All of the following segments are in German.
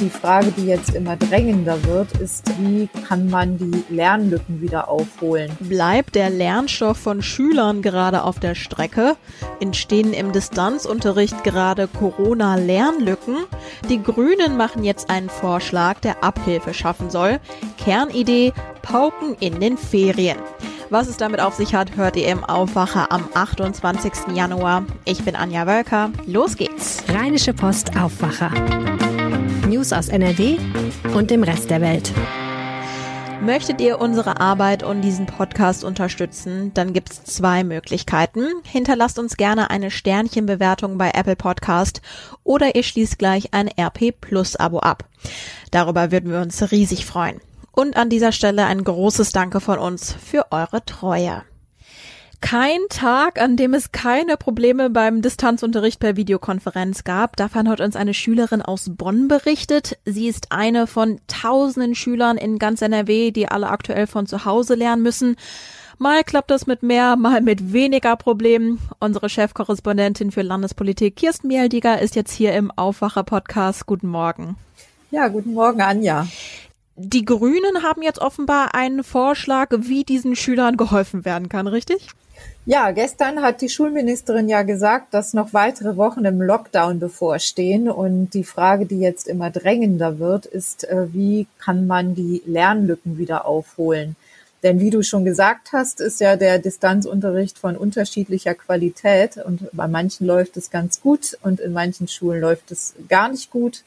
Die Frage, die jetzt immer drängender wird, ist, wie kann man die Lernlücken wieder aufholen? Bleibt der Lernstoff von Schülern gerade auf der Strecke? Entstehen im Distanzunterricht gerade Corona-Lernlücken? Die Grünen machen jetzt einen Vorschlag, der Abhilfe schaffen soll. Kernidee, Pauken in den Ferien. Was es damit auf sich hat, hört ihr im Aufwacher am 28. Januar. Ich bin Anja Wölker. Los geht's. Rheinische Post Aufwacher. News aus NRW und dem Rest der Welt. Möchtet ihr unsere Arbeit und diesen Podcast unterstützen, dann gibt's zwei Möglichkeiten. Hinterlasst uns gerne eine Sternchenbewertung bei Apple Podcast oder ihr schließt gleich ein RP Plus Abo ab. Darüber würden wir uns riesig freuen. Und an dieser Stelle ein großes Danke von uns für eure Treue. Kein Tag, an dem es keine Probleme beim Distanzunterricht per Videokonferenz gab. Davon hat uns eine Schülerin aus Bonn berichtet. Sie ist eine von tausenden Schülern in ganz NRW, die alle aktuell von zu Hause lernen müssen. Mal klappt das mit mehr, mal mit weniger Problemen. Unsere Chefkorrespondentin für Landespolitik, Kirsten Mieldiger, ist jetzt hier im Aufwacher-Podcast. Guten Morgen. Ja, guten Morgen, Anja. Die Grünen haben jetzt offenbar einen Vorschlag, wie diesen Schülern geholfen werden kann, richtig? Ja, gestern hat die Schulministerin ja gesagt, dass noch weitere Wochen im Lockdown bevorstehen. Und die Frage, die jetzt immer drängender wird, ist, äh, wie kann man die Lernlücken wieder aufholen? Denn wie du schon gesagt hast, ist ja der Distanzunterricht von unterschiedlicher Qualität und bei manchen läuft es ganz gut und in manchen Schulen läuft es gar nicht gut.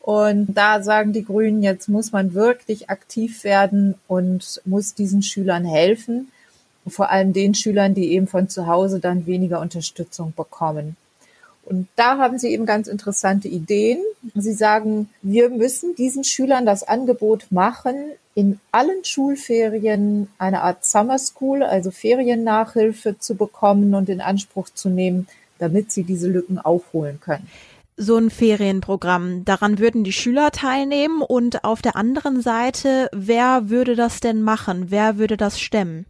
Und da sagen die Grünen, jetzt muss man wirklich aktiv werden und muss diesen Schülern helfen. Vor allem den Schülern, die eben von zu Hause dann weniger Unterstützung bekommen. Und da haben Sie eben ganz interessante Ideen. Sie sagen, wir müssen diesen Schülern das Angebot machen, in allen Schulferien eine Art Summer School, also Feriennachhilfe zu bekommen und in Anspruch zu nehmen, damit sie diese Lücken aufholen können so ein Ferienprogramm. Daran würden die Schüler teilnehmen und auf der anderen Seite, wer würde das denn machen? Wer würde das stemmen?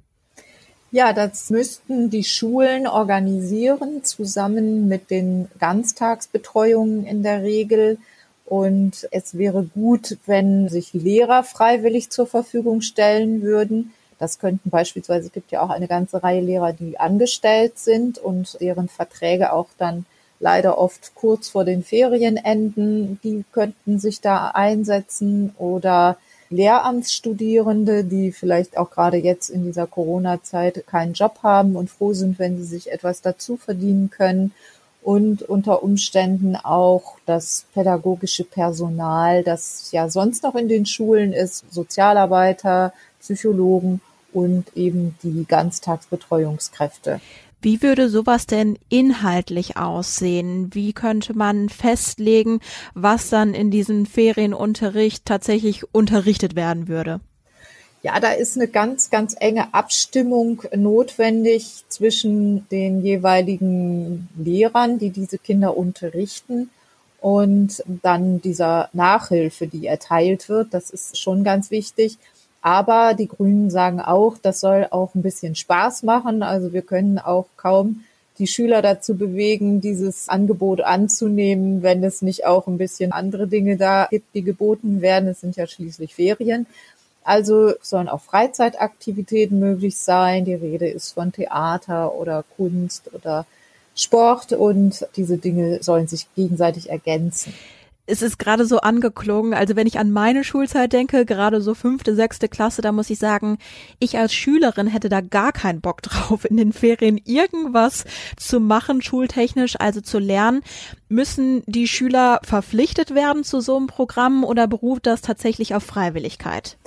Ja, das müssten die Schulen organisieren, zusammen mit den Ganztagsbetreuungen in der Regel. Und es wäre gut, wenn sich Lehrer freiwillig zur Verfügung stellen würden. Das könnten beispielsweise, es gibt ja auch eine ganze Reihe Lehrer, die angestellt sind und deren Verträge auch dann leider oft kurz vor den Ferienenden, die könnten sich da einsetzen oder Lehramtsstudierende, die vielleicht auch gerade jetzt in dieser Corona-Zeit keinen Job haben und froh sind, wenn sie sich etwas dazu verdienen können und unter Umständen auch das pädagogische Personal, das ja sonst noch in den Schulen ist, Sozialarbeiter, Psychologen und eben die Ganztagsbetreuungskräfte. Wie würde sowas denn inhaltlich aussehen? Wie könnte man festlegen, was dann in diesem Ferienunterricht tatsächlich unterrichtet werden würde? Ja, da ist eine ganz, ganz enge Abstimmung notwendig zwischen den jeweiligen Lehrern, die diese Kinder unterrichten und dann dieser Nachhilfe, die erteilt wird. Das ist schon ganz wichtig. Aber die Grünen sagen auch, das soll auch ein bisschen Spaß machen. Also wir können auch kaum die Schüler dazu bewegen, dieses Angebot anzunehmen, wenn es nicht auch ein bisschen andere Dinge da gibt, die geboten werden. Es sind ja schließlich Ferien. Also sollen auch Freizeitaktivitäten möglich sein. Die Rede ist von Theater oder Kunst oder Sport und diese Dinge sollen sich gegenseitig ergänzen es ist gerade so angeklungen. Also wenn ich an meine Schulzeit denke, gerade so fünfte, sechste Klasse, da muss ich sagen, ich als Schülerin hätte da gar keinen Bock drauf, in den Ferien irgendwas zu machen, schultechnisch, also zu lernen. Müssen die Schüler verpflichtet werden zu so einem Programm oder beruht das tatsächlich auf Freiwilligkeit?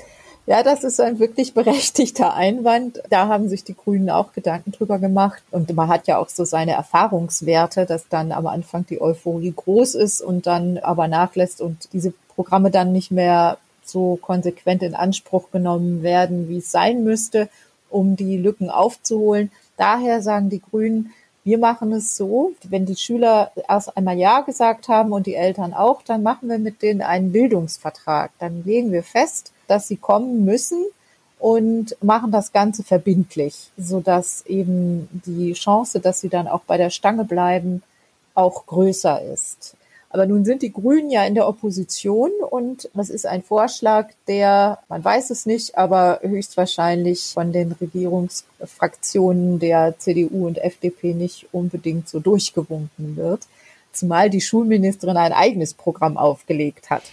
Ja, das ist ein wirklich berechtigter Einwand. Da haben sich die Grünen auch Gedanken drüber gemacht. Und man hat ja auch so seine Erfahrungswerte, dass dann am Anfang die Euphorie groß ist und dann aber nachlässt und diese Programme dann nicht mehr so konsequent in Anspruch genommen werden, wie es sein müsste, um die Lücken aufzuholen. Daher sagen die Grünen, wir machen es so, wenn die Schüler erst einmal Ja gesagt haben und die Eltern auch, dann machen wir mit denen einen Bildungsvertrag. Dann legen wir fest, dass sie kommen müssen und machen das Ganze verbindlich, so dass eben die Chance, dass sie dann auch bei der Stange bleiben, auch größer ist. Aber nun sind die Grünen ja in der Opposition und das ist ein Vorschlag, der, man weiß es nicht, aber höchstwahrscheinlich von den Regierungsfraktionen der CDU und FDP nicht unbedingt so durchgewunken wird zumal die Schulministerin ein eigenes Programm aufgelegt hat.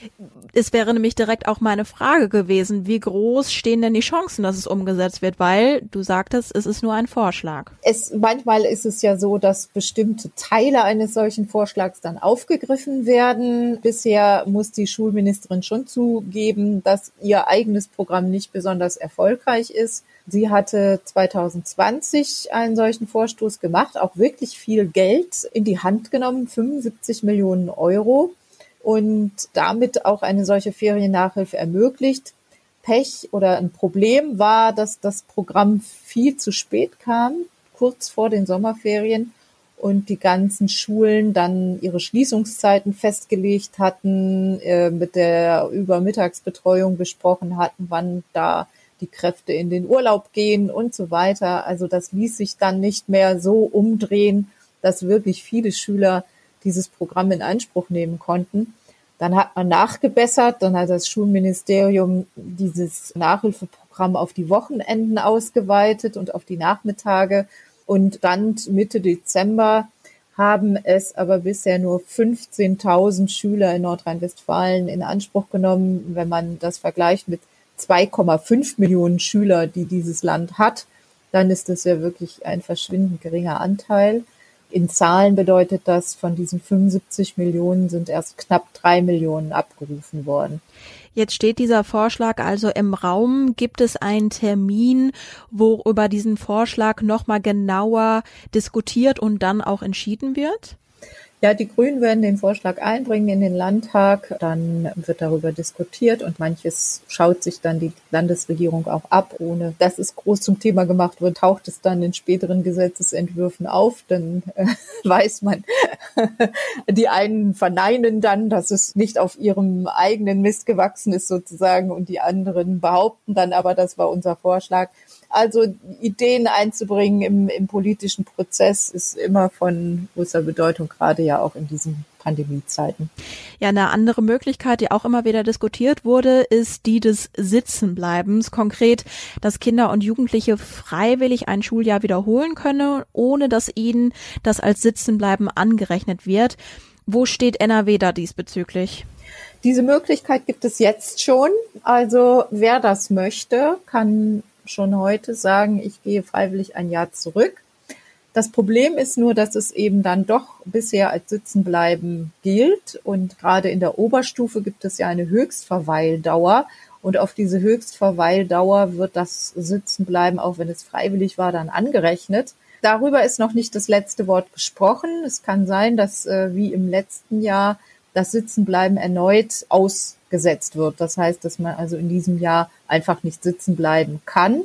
Es wäre nämlich direkt auch meine Frage gewesen, wie groß stehen denn die Chancen, dass es umgesetzt wird, weil du sagtest, es ist nur ein Vorschlag. Es, manchmal ist es ja so, dass bestimmte Teile eines solchen Vorschlags dann aufgegriffen werden. Bisher muss die Schulministerin schon zugeben, dass ihr eigenes Programm nicht besonders erfolgreich ist. Sie hatte 2020 einen solchen Vorstoß gemacht, auch wirklich viel Geld in die Hand genommen, 75 Millionen Euro und damit auch eine solche Feriennachhilfe ermöglicht. Pech oder ein Problem war, dass das Programm viel zu spät kam, kurz vor den Sommerferien und die ganzen Schulen dann ihre Schließungszeiten festgelegt hatten, äh, mit der Übermittagsbetreuung besprochen hatten, wann da die Kräfte in den Urlaub gehen und so weiter. Also das ließ sich dann nicht mehr so umdrehen, dass wirklich viele Schüler dieses Programm in Anspruch nehmen konnten. Dann hat man nachgebessert, dann hat das Schulministerium dieses Nachhilfeprogramm auf die Wochenenden ausgeweitet und auf die Nachmittage. Und dann Mitte Dezember haben es aber bisher nur 15.000 Schüler in Nordrhein-Westfalen in Anspruch genommen. Wenn man das vergleicht mit 2,5 Millionen Schüler, die dieses Land hat, dann ist das ja wirklich ein verschwindend geringer Anteil. In Zahlen bedeutet das, von diesen 75 Millionen sind erst knapp drei Millionen abgerufen worden. Jetzt steht dieser Vorschlag also im Raum. Gibt es einen Termin, wo über diesen Vorschlag nochmal genauer diskutiert und dann auch entschieden wird? Ja, die Grünen werden den Vorschlag einbringen in den Landtag. Dann wird darüber diskutiert und manches schaut sich dann die Landesregierung auch ab, ohne dass es groß zum Thema gemacht wird, taucht es dann in späteren Gesetzesentwürfen auf. Dann äh, weiß man, die einen verneinen dann, dass es nicht auf ihrem eigenen Mist gewachsen ist sozusagen und die anderen behaupten dann aber, das war unser Vorschlag. Also Ideen einzubringen im, im politischen Prozess ist immer von großer Bedeutung, gerade ja auch in diesen Pandemiezeiten. Ja, eine andere Möglichkeit, die auch immer wieder diskutiert wurde, ist die des Sitzenbleibens. Konkret, dass Kinder und Jugendliche freiwillig ein Schuljahr wiederholen können, ohne dass ihnen das als Sitzenbleiben angerechnet wird. Wo steht NRW da diesbezüglich? Diese Möglichkeit gibt es jetzt schon. Also wer das möchte, kann schon heute sagen, ich gehe freiwillig ein Jahr zurück. Das Problem ist nur, dass es eben dann doch bisher als Sitzenbleiben gilt. Und gerade in der Oberstufe gibt es ja eine Höchstverweildauer. Und auf diese Höchstverweildauer wird das Sitzenbleiben, auch wenn es freiwillig war, dann angerechnet. Darüber ist noch nicht das letzte Wort gesprochen. Es kann sein, dass äh, wie im letzten Jahr das Sitzenbleiben erneut ausgesetzt wird. Das heißt, dass man also in diesem Jahr einfach nicht sitzen bleiben kann.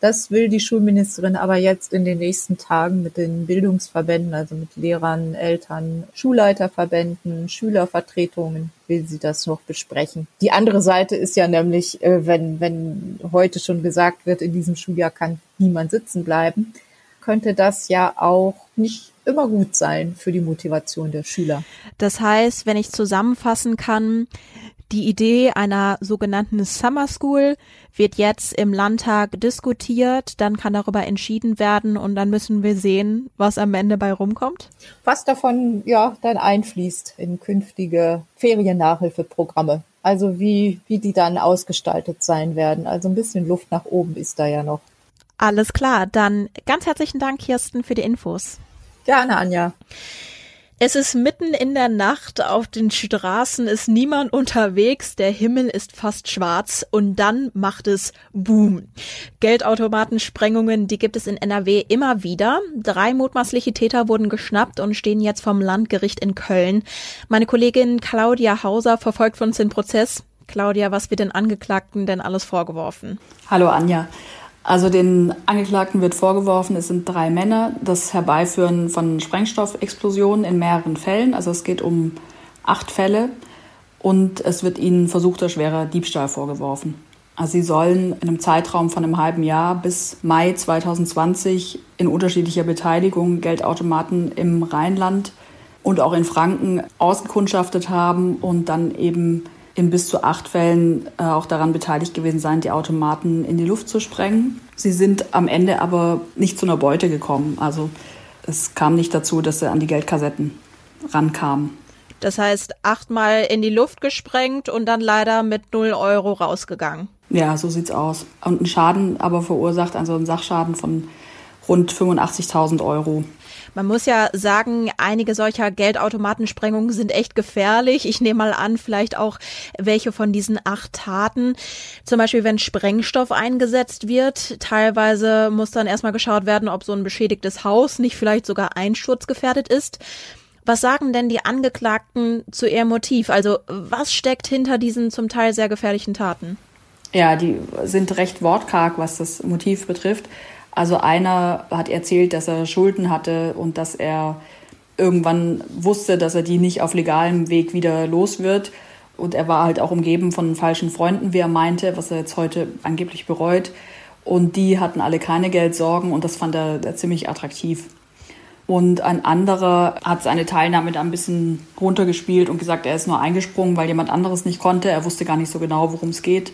Das will die Schulministerin aber jetzt in den nächsten Tagen mit den Bildungsverbänden, also mit Lehrern, Eltern, Schulleiterverbänden, Schülervertretungen, will sie das noch besprechen. Die andere Seite ist ja nämlich, äh, wenn, wenn heute schon gesagt wird, in diesem Schuljahr kann niemand sitzen bleiben, könnte das ja auch nicht immer gut sein für die Motivation der Schüler. Das heißt, wenn ich zusammenfassen kann, die Idee einer sogenannten Summer School wird jetzt im Landtag diskutiert, dann kann darüber entschieden werden und dann müssen wir sehen, was am Ende bei rumkommt. Was davon ja dann einfließt in künftige Feriennachhilfeprogramme. Also wie, wie die dann ausgestaltet sein werden. Also ein bisschen Luft nach oben ist da ja noch. Alles klar, dann ganz herzlichen Dank, Kirsten, für die Infos. Gerne, Anja. Es ist mitten in der Nacht, auf den Straßen ist niemand unterwegs, der Himmel ist fast schwarz und dann macht es Boom. Geldautomatensprengungen, die gibt es in NRW immer wieder. Drei mutmaßliche Täter wurden geschnappt und stehen jetzt vom Landgericht in Köln. Meine Kollegin Claudia Hauser verfolgt uns den Prozess. Claudia, was wird den Angeklagten denn alles vorgeworfen? Hallo Anja. Also den Angeklagten wird vorgeworfen, es sind drei Männer, das Herbeiführen von Sprengstoffexplosionen in mehreren Fällen. Also es geht um acht Fälle und es wird ihnen versuchter schwerer Diebstahl vorgeworfen. Also sie sollen in einem Zeitraum von einem halben Jahr bis Mai 2020 in unterschiedlicher Beteiligung Geldautomaten im Rheinland und auch in Franken ausgekundschaftet haben und dann eben in bis zu acht Fällen äh, auch daran beteiligt gewesen sein, die Automaten in die Luft zu sprengen. Sie sind am Ende aber nicht zu einer Beute gekommen. Also es kam nicht dazu, dass sie an die Geldkassetten rankamen. Das heißt, achtmal in die Luft gesprengt und dann leider mit null Euro rausgegangen. Ja, so sieht's aus. Und einen Schaden aber verursacht, also einen Sachschaden von rund 85.000 Euro. Man muss ja sagen, einige solcher Geldautomatensprengungen sind echt gefährlich. Ich nehme mal an, vielleicht auch welche von diesen acht Taten. Zum Beispiel, wenn Sprengstoff eingesetzt wird. Teilweise muss dann erstmal geschaut werden, ob so ein beschädigtes Haus nicht vielleicht sogar einsturzgefährdet ist. Was sagen denn die Angeklagten zu ihrem Motiv? Also was steckt hinter diesen zum Teil sehr gefährlichen Taten? Ja, die sind recht wortkarg, was das Motiv betrifft. Also einer hat erzählt, dass er Schulden hatte und dass er irgendwann wusste, dass er die nicht auf legalem Weg wieder los wird. Und er war halt auch umgeben von falschen Freunden, wie er meinte, was er jetzt heute angeblich bereut. Und die hatten alle keine Geldsorgen und das fand er ziemlich attraktiv. Und ein anderer hat seine Teilnahme da ein bisschen runtergespielt und gesagt, er ist nur eingesprungen, weil jemand anderes nicht konnte. Er wusste gar nicht so genau, worum es geht.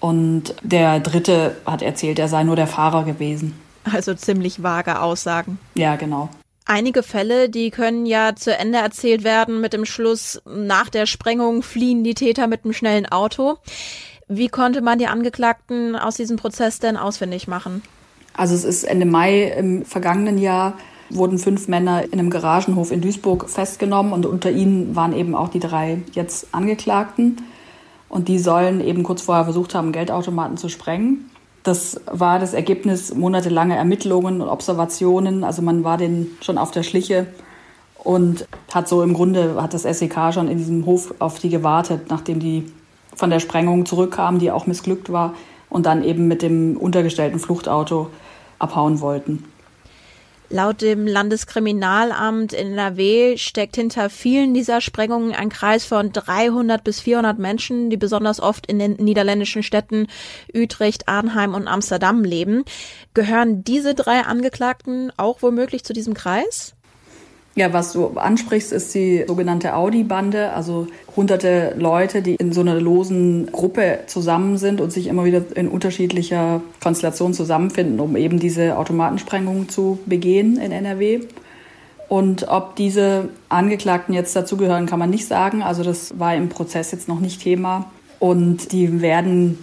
Und der dritte hat erzählt, er sei nur der Fahrer gewesen. Also ziemlich vage Aussagen. Ja, genau. Einige Fälle, die können ja zu Ende erzählt werden mit dem Schluss, nach der Sprengung fliehen die Täter mit einem schnellen Auto. Wie konnte man die Angeklagten aus diesem Prozess denn ausfindig machen? Also es ist Ende Mai im vergangenen Jahr wurden fünf Männer in einem Garagenhof in Duisburg festgenommen und unter ihnen waren eben auch die drei jetzt Angeklagten. Und die sollen eben kurz vorher versucht haben, Geldautomaten zu sprengen. Das war das Ergebnis monatelanger Ermittlungen und Observationen. Also man war denen schon auf der Schliche und hat so im Grunde, hat das SEK schon in diesem Hof auf die gewartet, nachdem die von der Sprengung zurückkamen, die auch missglückt war, und dann eben mit dem untergestellten Fluchtauto abhauen wollten. Laut dem Landeskriminalamt in NRW steckt hinter vielen dieser Sprengungen ein Kreis von 300 bis 400 Menschen, die besonders oft in den niederländischen Städten Utrecht, Arnheim und Amsterdam leben. Gehören diese drei Angeklagten auch womöglich zu diesem Kreis? Ja, was du ansprichst, ist die sogenannte Audi-Bande, also hunderte Leute, die in so einer losen Gruppe zusammen sind und sich immer wieder in unterschiedlicher Konstellation zusammenfinden, um eben diese Automatensprengungen zu begehen in NRW. Und ob diese Angeklagten jetzt dazugehören, kann man nicht sagen. Also das war im Prozess jetzt noch nicht Thema. Und die werden,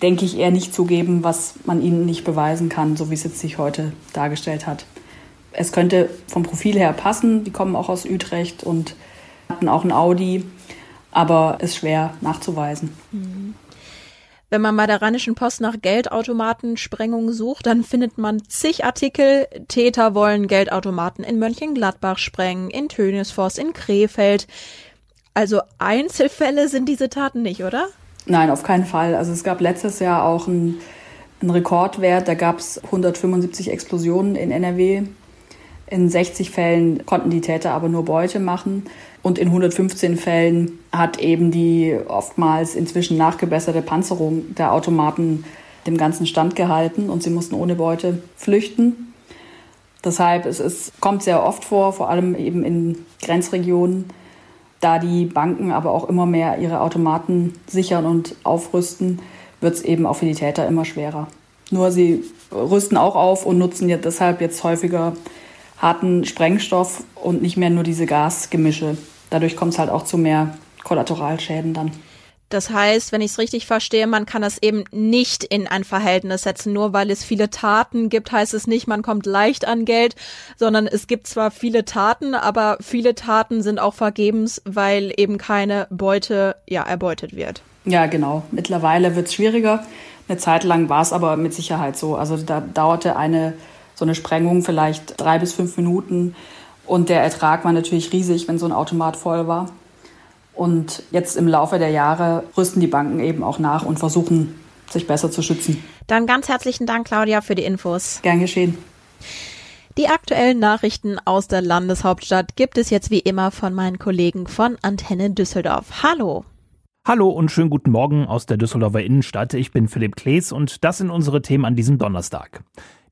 denke ich, eher nicht zugeben, was man ihnen nicht beweisen kann, so wie es jetzt sich heute dargestellt hat es könnte vom Profil her passen. Die kommen auch aus Utrecht und hatten auch ein Audi, aber ist schwer nachzuweisen. Mhm. Wenn man bei der Rheinischen Post nach Geldautomatensprengungen sucht, dann findet man zig Artikel. Täter wollen Geldautomaten in Mönchengladbach sprengen, in Tönisforst, in Krefeld. Also Einzelfälle sind diese Taten nicht, oder? Nein, auf keinen Fall. Also es gab letztes Jahr auch einen, einen Rekordwert. Da gab es 175 Explosionen in NRW. In 60 Fällen konnten die Täter aber nur Beute machen. Und in 115 Fällen hat eben die oftmals inzwischen nachgebesserte Panzerung der Automaten dem Ganzen Stand gehalten und sie mussten ohne Beute flüchten. Deshalb es ist, kommt sehr oft vor, vor allem eben in Grenzregionen, da die Banken aber auch immer mehr ihre Automaten sichern und aufrüsten, wird es eben auch für die Täter immer schwerer. Nur sie rüsten auch auf und nutzen jetzt deshalb jetzt häufiger harten Sprengstoff und nicht mehr nur diese Gasgemische. Dadurch kommt es halt auch zu mehr Kollateralschäden dann. Das heißt, wenn ich es richtig verstehe, man kann das eben nicht in ein Verhältnis setzen. Nur weil es viele Taten gibt, heißt es nicht, man kommt leicht an Geld, sondern es gibt zwar viele Taten, aber viele Taten sind auch vergebens, weil eben keine Beute ja erbeutet wird. Ja, genau. Mittlerweile wird es schwieriger. Eine Zeit lang war es aber mit Sicherheit so. Also da dauerte eine so eine Sprengung vielleicht drei bis fünf Minuten. Und der Ertrag war natürlich riesig, wenn so ein Automat voll war. Und jetzt im Laufe der Jahre rüsten die Banken eben auch nach und versuchen, sich besser zu schützen. Dann ganz herzlichen Dank, Claudia, für die Infos. Gern geschehen. Die aktuellen Nachrichten aus der Landeshauptstadt gibt es jetzt wie immer von meinen Kollegen von Antenne Düsseldorf. Hallo. Hallo und schönen guten Morgen aus der Düsseldorfer Innenstadt. Ich bin Philipp Klees und das sind unsere Themen an diesem Donnerstag.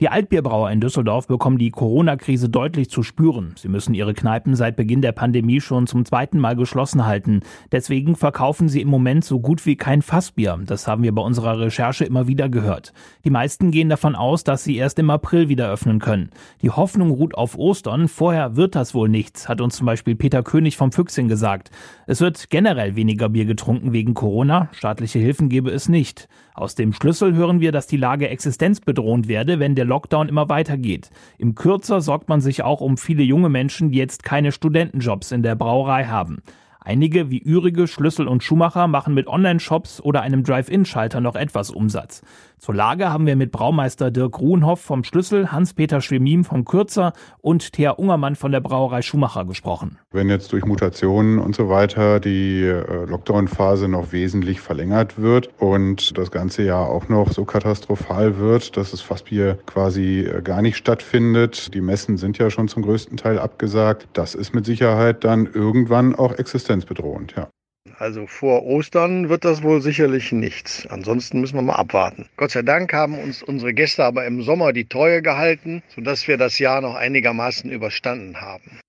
Die Altbierbrauer in Düsseldorf bekommen die Corona-Krise deutlich zu spüren. Sie müssen ihre Kneipen seit Beginn der Pandemie schon zum zweiten Mal geschlossen halten. Deswegen verkaufen sie im Moment so gut wie kein Fassbier. Das haben wir bei unserer Recherche immer wieder gehört. Die meisten gehen davon aus, dass sie erst im April wieder öffnen können. Die Hoffnung ruht auf Ostern. Vorher wird das wohl nichts, hat uns zum Beispiel Peter König vom Füchsing gesagt. Es wird generell weniger Bier getrunken wegen Corona. Staatliche Hilfen gebe es nicht. Aus dem Schlüssel hören wir, dass die Lage existenzbedrohend werde, wenn der Lockdown immer weitergeht. Im Kürzer sorgt man sich auch um viele junge Menschen, die jetzt keine Studentenjobs in der Brauerei haben. Einige wie Ürige, Schlüssel und Schumacher machen mit Online-Shops oder einem Drive-In-Schalter noch etwas Umsatz. Zur Lage haben wir mit Braumeister Dirk Ruhenhoff vom Schlüssel, Hans-Peter Schwemim vom Kürzer und Thea Ungermann von der Brauerei Schumacher gesprochen. Wenn jetzt durch Mutationen und so weiter die äh, Lockdown-Phase noch wesentlich verlängert wird und das ganze Jahr auch noch so katastrophal wird, dass das Fassbier quasi äh, gar nicht stattfindet, die Messen sind ja schon zum größten Teil abgesagt, das ist mit Sicherheit dann irgendwann auch existenzbedrohend, ja. Also vor Ostern wird das wohl sicherlich nichts. Ansonsten müssen wir mal abwarten. Gott sei Dank haben uns unsere Gäste aber im Sommer die Treue gehalten, sodass wir das Jahr noch einigermaßen überstanden haben.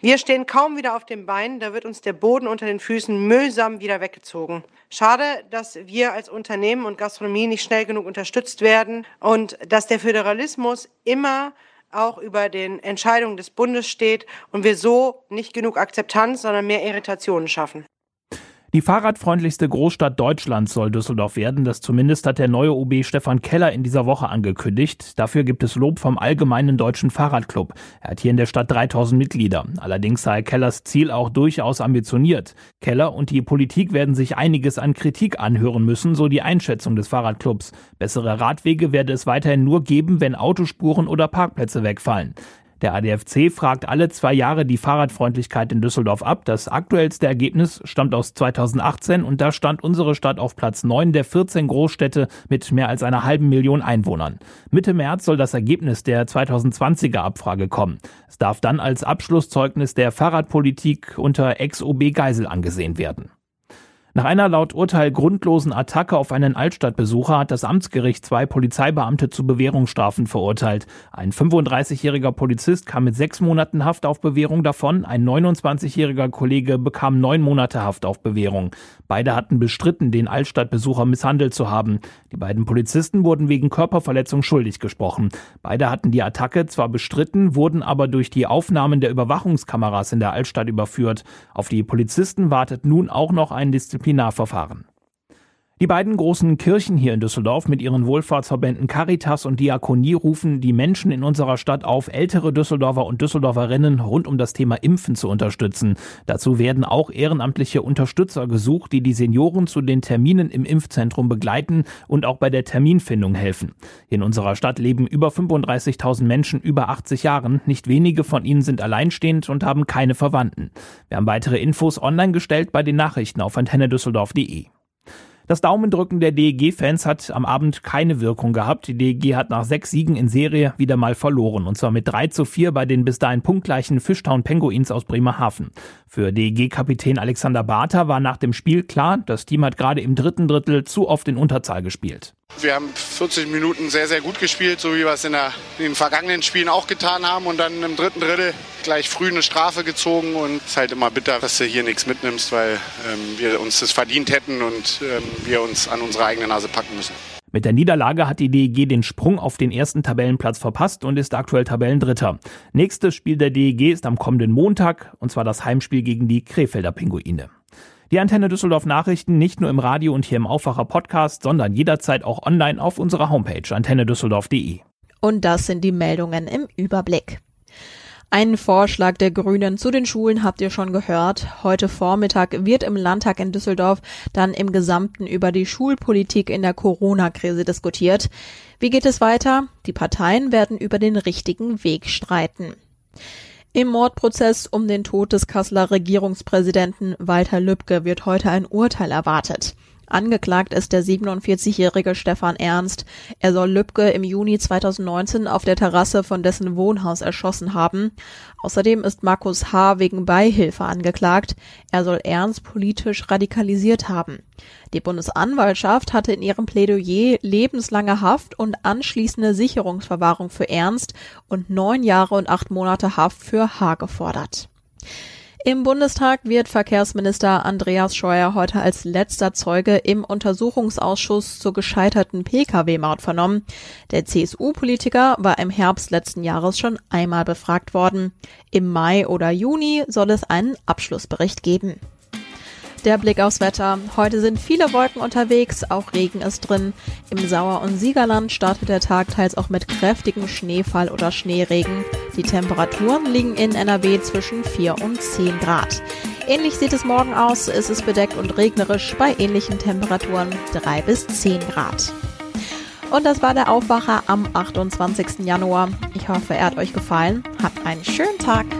Wir stehen kaum wieder auf den Beinen, da wird uns der Boden unter den Füßen mühsam wieder weggezogen. Schade, dass wir als Unternehmen und Gastronomie nicht schnell genug unterstützt werden und dass der Föderalismus immer auch über den Entscheidungen des Bundes steht und wir so nicht genug Akzeptanz, sondern mehr Irritationen schaffen. Die fahrradfreundlichste Großstadt Deutschlands soll Düsseldorf werden. Das zumindest hat der neue OB Stefan Keller in dieser Woche angekündigt. Dafür gibt es Lob vom Allgemeinen Deutschen Fahrradclub. Er hat hier in der Stadt 3000 Mitglieder. Allerdings sei Kellers Ziel auch durchaus ambitioniert. Keller und die Politik werden sich einiges an Kritik anhören müssen, so die Einschätzung des Fahrradclubs. Bessere Radwege werde es weiterhin nur geben, wenn Autospuren oder Parkplätze wegfallen. Der ADFC fragt alle zwei Jahre die Fahrradfreundlichkeit in Düsseldorf ab. Das aktuellste Ergebnis stammt aus 2018 und da stand unsere Stadt auf Platz 9 der 14 Großstädte mit mehr als einer halben Million Einwohnern. Mitte März soll das Ergebnis der 2020er Abfrage kommen. Es darf dann als Abschlusszeugnis der Fahrradpolitik unter Ex-OB Geisel angesehen werden. Nach einer laut Urteil grundlosen Attacke auf einen Altstadtbesucher hat das Amtsgericht zwei Polizeibeamte zu Bewährungsstrafen verurteilt. Ein 35-jähriger Polizist kam mit sechs Monaten Haft auf Bewährung davon, ein 29-jähriger Kollege bekam neun Monate Haft auf Bewährung. Beide hatten bestritten, den Altstadtbesucher misshandelt zu haben. Die beiden Polizisten wurden wegen Körperverletzung schuldig gesprochen. Beide hatten die Attacke zwar bestritten, wurden aber durch die Aufnahmen der Überwachungskameras in der Altstadt überführt. Auf die Polizisten wartet nun auch noch ein Disziplin Disziplinarverfahren. Die beiden großen Kirchen hier in Düsseldorf mit ihren Wohlfahrtsverbänden Caritas und Diakonie rufen die Menschen in unserer Stadt auf, ältere Düsseldorfer und Düsseldorferinnen rund um das Thema Impfen zu unterstützen. Dazu werden auch ehrenamtliche Unterstützer gesucht, die die Senioren zu den Terminen im Impfzentrum begleiten und auch bei der Terminfindung helfen. In unserer Stadt leben über 35.000 Menschen über 80 Jahren. Nicht wenige von ihnen sind alleinstehend und haben keine Verwandten. Wir haben weitere Infos online gestellt bei den Nachrichten auf antennedüsseldorf.de. Das Daumendrücken der DEG-Fans hat am Abend keine Wirkung gehabt. Die DEG hat nach sechs Siegen in Serie wieder mal verloren. Und zwar mit 3 zu 4 bei den bis dahin punktgleichen Fishtown Penguins aus Bremerhaven. Für DEG-Kapitän Alexander Barter war nach dem Spiel klar, das Team hat gerade im dritten Drittel zu oft in Unterzahl gespielt. Wir haben 40 Minuten sehr, sehr gut gespielt, so wie wir es in, der, in, den vergangenen Spielen auch getan haben. Und dann im dritten Drittel gleich früh eine Strafe gezogen. Und es ist halt immer bitter, dass du hier nichts mitnimmst, weil ähm, wir uns das verdient hätten und ähm, wir uns an unsere eigene Nase packen müssen. Mit der Niederlage hat die DEG den Sprung auf den ersten Tabellenplatz verpasst und ist aktuell Tabellendritter. Nächstes Spiel der DEG ist am kommenden Montag, und zwar das Heimspiel gegen die Krefelder Pinguine. Die Antenne Düsseldorf Nachrichten nicht nur im Radio und hier im Aufwacher Podcast, sondern jederzeit auch online auf unserer Homepage antennedüsseldorf.de. Und das sind die Meldungen im Überblick. Einen Vorschlag der Grünen zu den Schulen habt ihr schon gehört. Heute Vormittag wird im Landtag in Düsseldorf dann im Gesamten über die Schulpolitik in der Corona-Krise diskutiert. Wie geht es weiter? Die Parteien werden über den richtigen Weg streiten. Im Mordprozess um den Tod des Kasseler Regierungspräsidenten Walter Lübcke wird heute ein Urteil erwartet. Angeklagt ist der 47-jährige Stefan Ernst. Er soll Lübcke im Juni 2019 auf der Terrasse von dessen Wohnhaus erschossen haben. Außerdem ist Markus H. wegen Beihilfe angeklagt. Er soll Ernst politisch radikalisiert haben. Die Bundesanwaltschaft hatte in ihrem Plädoyer lebenslange Haft und anschließende Sicherungsverwahrung für Ernst und neun Jahre und acht Monate Haft für H. gefordert. Im Bundestag wird Verkehrsminister Andreas Scheuer heute als letzter Zeuge im Untersuchungsausschuss zur gescheiterten Pkw-Maut vernommen. Der CSU-Politiker war im Herbst letzten Jahres schon einmal befragt worden. Im Mai oder Juni soll es einen Abschlussbericht geben. Der Blick aufs Wetter. Heute sind viele Wolken unterwegs, auch Regen ist drin. Im Sauer- und Siegerland startet der Tag teils auch mit kräftigem Schneefall oder Schneeregen. Die Temperaturen liegen in NRW zwischen 4 und 10 Grad. Ähnlich sieht es morgen aus. Es ist bedeckt und regnerisch bei ähnlichen Temperaturen 3 bis 10 Grad. Und das war der Aufwacher am 28. Januar. Ich hoffe, er hat euch gefallen. Habt einen schönen Tag.